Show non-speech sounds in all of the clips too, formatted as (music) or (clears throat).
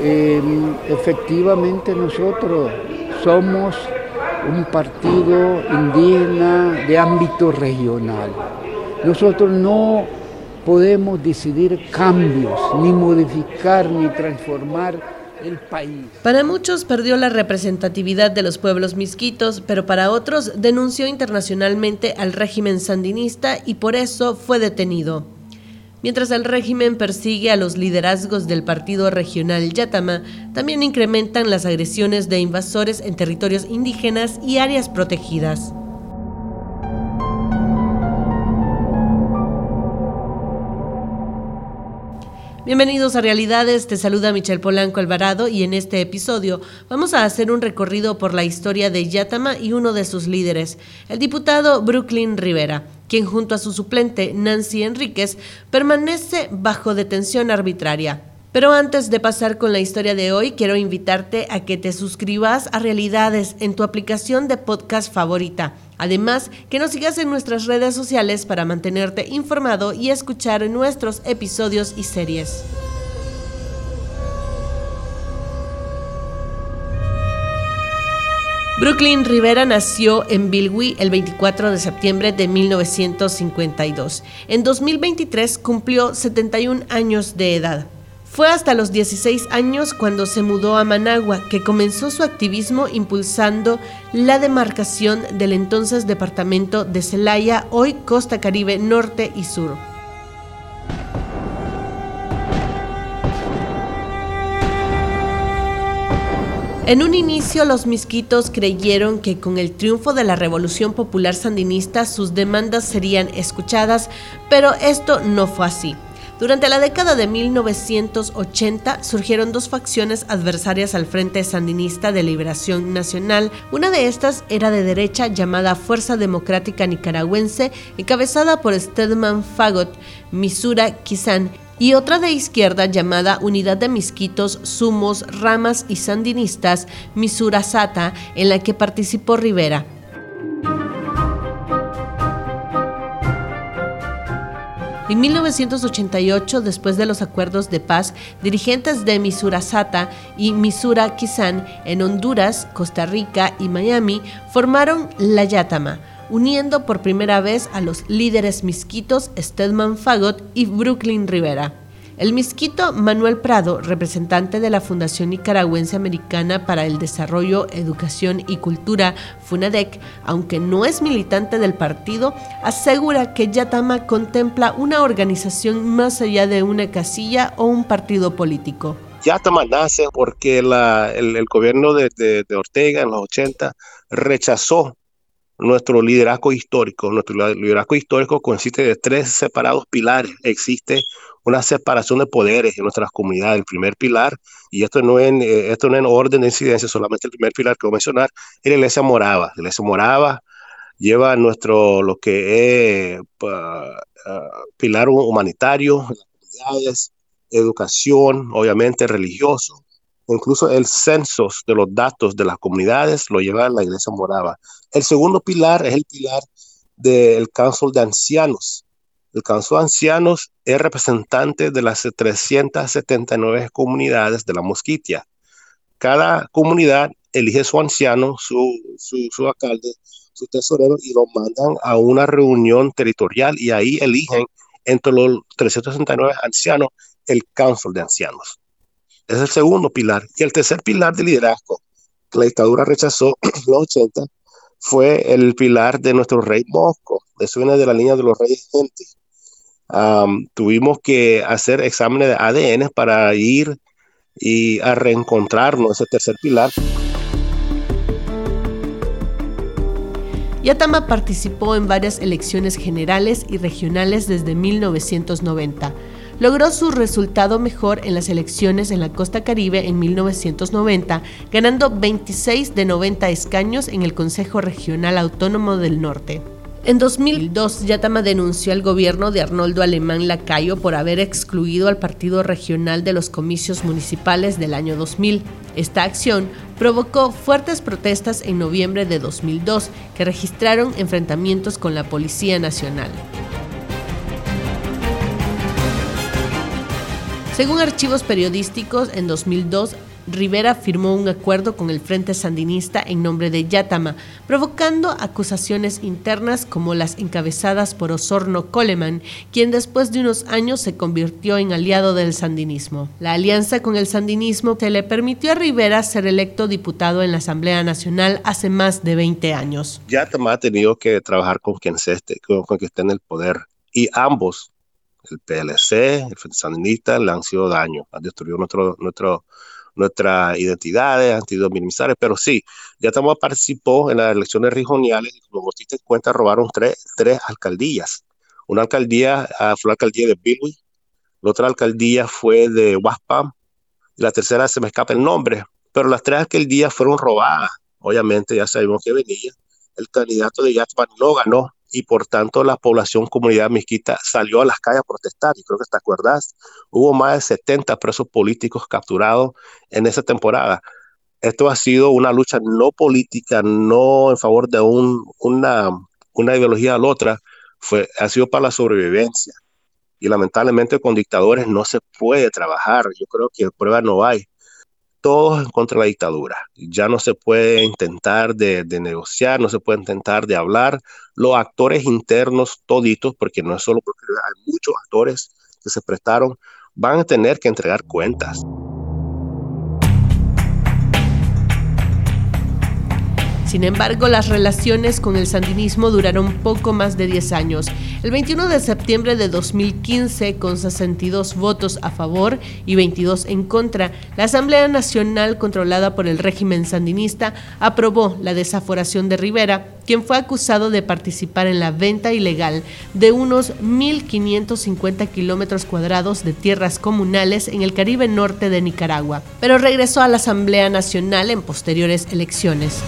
em, efectivamente nosotros somos un partido indígena de ámbito regional. Nosotros no podemos decidir cambios, ni modificar, ni transformar el país. Para muchos perdió la representatividad de los pueblos misquitos, pero para otros denunció internacionalmente al régimen sandinista y por eso fue detenido. Mientras el régimen persigue a los liderazgos del partido regional Yatama, también incrementan las agresiones de invasores en territorios indígenas y áreas protegidas. Bienvenidos a Realidades, te saluda Michelle Polanco Alvarado y en este episodio vamos a hacer un recorrido por la historia de Yatama y uno de sus líderes, el diputado Brooklyn Rivera, quien junto a su suplente Nancy Enríquez permanece bajo detención arbitraria. Pero antes de pasar con la historia de hoy, quiero invitarte a que te suscribas a Realidades en tu aplicación de podcast favorita. Además, que nos sigas en nuestras redes sociales para mantenerte informado y escuchar nuestros episodios y series. Brooklyn Rivera nació en Bilwi el 24 de septiembre de 1952. En 2023 cumplió 71 años de edad. Fue hasta los 16 años cuando se mudó a Managua que comenzó su activismo impulsando la demarcación del entonces departamento de Celaya, hoy Costa Caribe Norte y Sur. En un inicio los misquitos creyeron que con el triunfo de la Revolución Popular Sandinista sus demandas serían escuchadas, pero esto no fue así. Durante la década de 1980 surgieron dos facciones adversarias al Frente Sandinista de Liberación Nacional. Una de estas era de derecha llamada Fuerza Democrática Nicaragüense, encabezada por Stedman Fagot, Misura Kizan, y otra de izquierda llamada Unidad de Misquitos, Sumos, Ramas y Sandinistas, Misura Sata, en la que participó Rivera. En 1988, después de los acuerdos de paz, dirigentes de Misurasata y Misura Kisan en Honduras, Costa Rica y Miami formaron la Yatama, uniendo por primera vez a los líderes misquitos Stedman Fagot y Brooklyn Rivera. El misquito Manuel Prado, representante de la Fundación Nicaragüense Americana para el Desarrollo, Educación y Cultura, FUNADEC, aunque no es militante del partido, asegura que Yatama contempla una organización más allá de una casilla o un partido político. Yatama nace porque el, gobierno de, de Ortega en los 80 rechazó nuestro liderazgo histórico. Nuestro liderazgo histórico consiste de tres separados pilares. Existe una separación de poderes en nuestras comunidades. El primer pilar, y esto no en, eh, esto no en orden de incidencia, solamente el primer pilar que voy a mencionar, es la iglesia morava. La iglesia morava lleva nuestro, lo que es ah, pilar humanitario, comunidades, educación, obviamente religioso, incluso el censo de los datos de las comunidades lo lleva la iglesia morava. El segundo pilar es el pilar del Council de Ancianos, el Council de Ancianos es representante de las 379 comunidades de la Mosquitia. Cada comunidad elige su anciano, su, su, alcalde, su tesorero y lo mandan a una reunión territorial y ahí eligen entre los 369 ancianos el Council de Ancianos. Es el segundo pilar. Y el tercer pilar de liderazgo que la dictadura rechazó (clears throat) en los 80 fue el pilar de nuestro rey Mosco. Eso viene de la línea de los reyes Gente tuvimos que hacer exámenes de ADN para ir y a reencontrarnos ese tercer pilar. Yatama participó en varias elecciones generales y regionales desde 1990. Logró su resultado mejor en las elecciones en la costa caribe en 1990, ganando 26 de 90 escaños en el Consejo Regional Autónomo del Norte. En 2002, Yatama denunció al gobierno de Arnoldo Alemán Lacayo por haber excluido al partido regional de los comicios municipales del año 2000. Esta acción provocó fuertes protestas en noviembre de 2002 que registraron enfrentamientos con la Policía Nacional. Según archivos periodísticos, en 2002 Rivera firmó un acuerdo con el Frente Sandinista en nombre de Yatama, provocando acusaciones internas como las encabezadas por Osorno Coleman, quien después de unos años se convirtió en aliado del sandinismo. La alianza con el sandinismo se le permitió a Rivera ser electo diputado en la Asamblea Nacional hace más de 20 años. Yatama ha tenido que trabajar con quien, esté, con quien esté en el poder y ambos el PLC, el Frente Sandinista, le han sido daño, han destruido nuestro, nuestras identidades, han sido minimizadas, pero sí, ya estamos participó en las elecciones regionales y como vos te cuenta, robaron tres, tres alcaldías. Una alcaldía ah, fue la alcaldía de Bilwi, la otra alcaldía fue de Waspam, y la tercera se me escapa el nombre, pero las tres alcaldías fueron robadas. Obviamente ya sabemos que venía. El candidato de Yatman no ganó, y por tanto la población comunidad mezquita salió a las calles a protestar y creo que te acuerdas, hubo más de 70 presos políticos capturados en esa temporada. Esto ha sido una lucha no política, no en favor de un, una, una ideología a la otra, fue, ha sido para la sobrevivencia. Y lamentablemente con dictadores no se puede trabajar. Yo creo que prueba no hay todos contra la dictadura. Ya no se puede intentar de, negociar, no se puede intentar de hablar. Los actores internos, toditos, porque no es solo porque hay muchos actores que se prestaron, van a tener que entregar cuentas. Sin embargo, las relaciones con el sandinismo duraron poco más de 10 años. El 21 de septiembre de 2015, con 62 votos a favor y 22 en contra, la Asamblea Nacional, controlada por el régimen sandinista, aprobó la desaforación de Rivera, quien fue acusado de participar en la venta ilegal de unos 1.550 kilómetros cuadrados de tierras comunales en el Caribe norte de Nicaragua, pero regresó a la Asamblea Nacional en posteriores elecciones.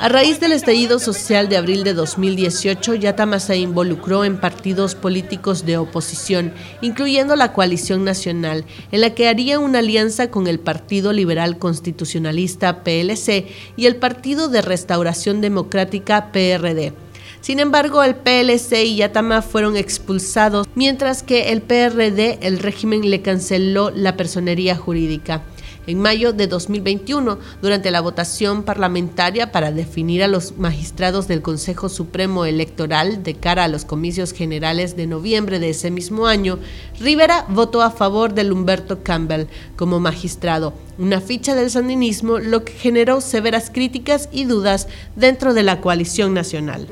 A raíz del estallido social de abril de 2018, Yatama se involucró en partidos políticos de oposición, incluyendo la Coalición Nacional, en la que haría una alianza con el Partido Liberal Constitucionalista PLC y el Partido de Restauración Democrática PRD. Sin embargo, el PLC y Yatama fueron expulsados, mientras que el PRD, el régimen le canceló la personería jurídica en mayo de 2021 durante la votación parlamentaria para definir a los magistrados del Consejo Supremo Electoral de cara a los comicios generales de noviembre de ese mismo año, Rivera votó a favor de Humberto Campbell como magistrado, una ficha del sandinismo, lo que generó severas críticas y dudas dentro de la coalición nacional.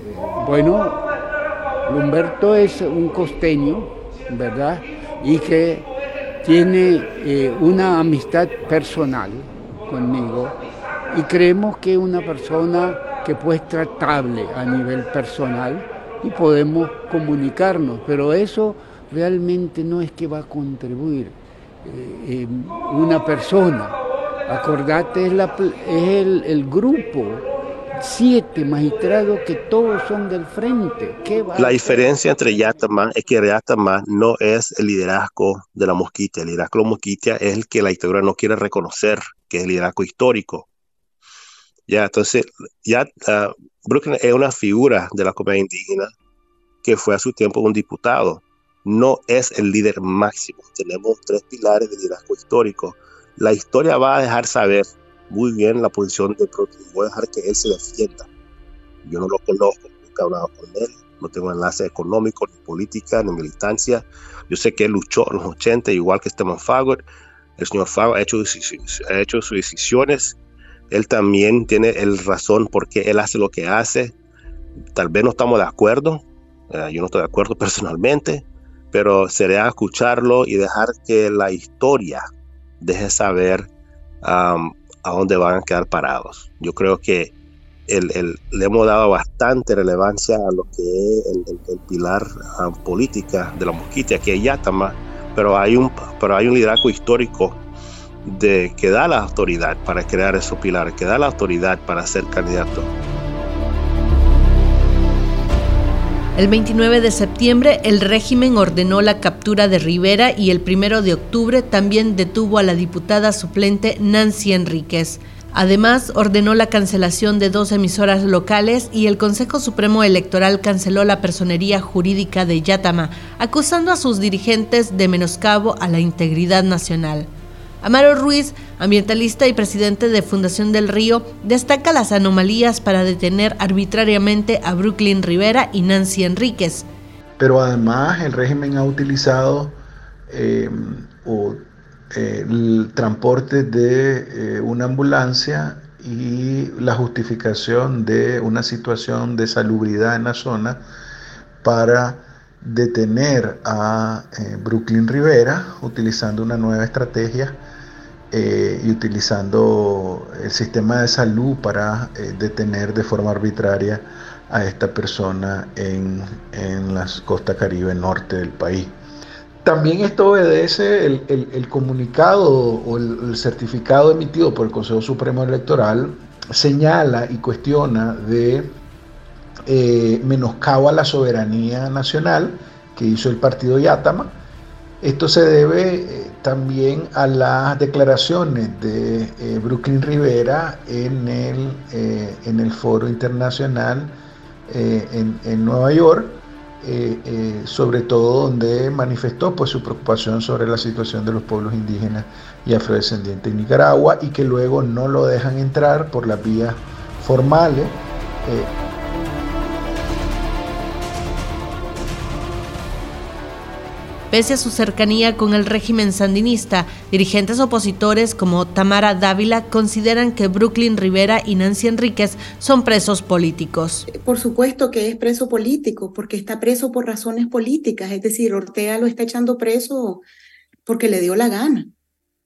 Bueno, Humberto es un costeño, ¿verdad? Y que tiene eh, una amistad personal conmigo y creemos que es una persona que puede ser tratable a nivel personal y podemos comunicarnos, pero eso realmente no es que va a contribuir eh, una persona. Acordate, es, el grupo siete magistrados que todos son del frente. la diferencia entre Yatama es que Yatama no es el liderazgo de la mosquitia. El liderazgo de la mosquitia es el que la dictadura no quiere reconocer, que es el liderazgo histórico. Ya, entonces, ya uh, Brooklyn es una figura de la comunidad indígena que fue a su tiempo un diputado. No es el líder máximo. Tenemos tres pilares de liderazgo histórico. La historia va a dejar saber muy bien la posición de Protein. Voy a dejar que él se defienda. Yo no lo conozco, nunca he hablado con él, no tengo enlace económico, ni política, ni militancia. Yo sé que él luchó en los 80, igual que Stephen Fagor. El señor Fagor ha hecho, ha hecho sus decisiones. Él también tiene el razón porque él hace lo que hace. Tal vez no estamos de acuerdo. Eh, yo no estoy de acuerdo (laughs) personalmente, pero sería escucharlo y dejar que la historia deje saber a dónde van a quedar parados. Yo creo que el, le hemos dado bastante relevancia a lo que es el, pilar ah, política de la mosquita, que es Yatama, pero hay un, pero hay un liderazgo histórico de, que da la autoridad para crear esos pilares, que da la autoridad para ser candidato. El 29 de septiembre el régimen ordenó la captura de Rivera y el 1 de octubre también detuvo a la diputada suplente Nancy Enríquez. Además, ordenó la cancelación de dos emisoras locales y el Consejo Supremo Electoral canceló la personería jurídica de Yatama, acusando a sus dirigentes de menoscabo a la integridad nacional. Amaro Ruiz, ambientalista y presidente de Fundación del Río, destaca las anomalías para detener arbitrariamente a Brooklyn Rivera y Nancy Enríquez. Pero además el régimen ha utilizado eh, el transporte de eh, una ambulancia y la justificación de una situación de salubridad en la zona para detener a eh, Brooklyn Rivera utilizando una nueva estrategia eh, y utilizando el sistema de salud para detener de forma arbitraria a esta persona en, en la costa caribe norte del país. También esto obedece el, comunicado o el, certificado emitido por el Consejo Supremo Electoral, señala y cuestiona de eh, menoscabo a la soberanía nacional que hizo el partido Yatama. Esto se debe eh, también a las declaraciones de eh, Brooklyn Rivera en el, en el foro internacional en, en Nueva York eh, eh, sobre todo donde manifestó pues, su preocupación sobre la situación de los pueblos indígenas y afrodescendientes en Nicaragua y que luego no lo dejan entrar por las vías formales. Pese a su cercanía con el régimen sandinista, dirigentes opositores como Tamara Dávila consideran que Brooklyn Rivera y Nancy Enríquez son presos políticos. Por supuesto que es preso político, porque está preso por razones políticas, es decir, Ortega lo está echando preso porque le dio la gana.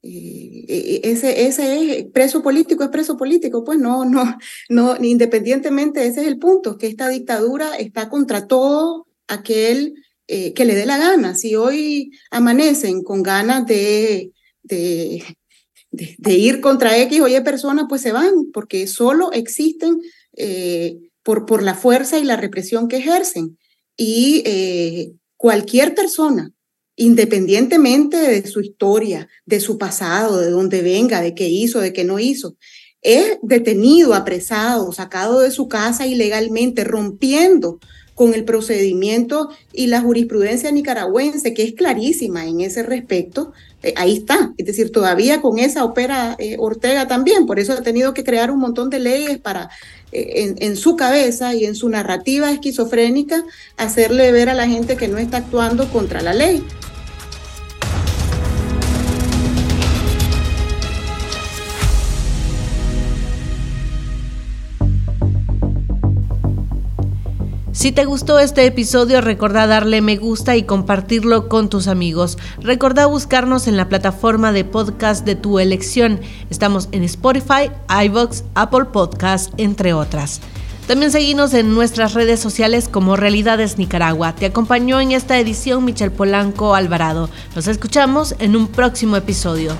Eh, eh, ese, ese es preso político, es preso político, pues no, no, no, independientemente, ese es el punto, que esta dictadura está contra todo aquel eh, que le dé la gana. Si hoy amanecen con ganas de, de, ir contra X o Y personas, pues se van, porque solo existen eh, por, por la fuerza y la represión que ejercen. Y eh, cualquier persona, independientemente de su historia, de su pasado, de dónde venga, de qué hizo, de qué no hizo, es detenido, apresado, sacado de su casa ilegalmente, rompiendo con el procedimiento y la jurisprudencia nicaragüense, que es clarísima en ese respecto, eh, ahí está. Es decir, todavía con esa opera eh, Ortega también, por eso ha tenido que crear un montón de leyes para, eh, en, su cabeza y en su narrativa esquizofrénica, hacerle ver a la gente que no está actuando contra la ley. Si te gustó este episodio, recordá darle me gusta y compartirlo con tus amigos. Recordá buscarnos en la plataforma de podcast de tu elección. Estamos en Spotify, iVoox, Apple Podcast, entre otras. También seguimos en nuestras redes sociales como Realidades Nicaragua. Te acompañó en esta edición Michel Polanco Alvarado. Nos escuchamos en un próximo episodio.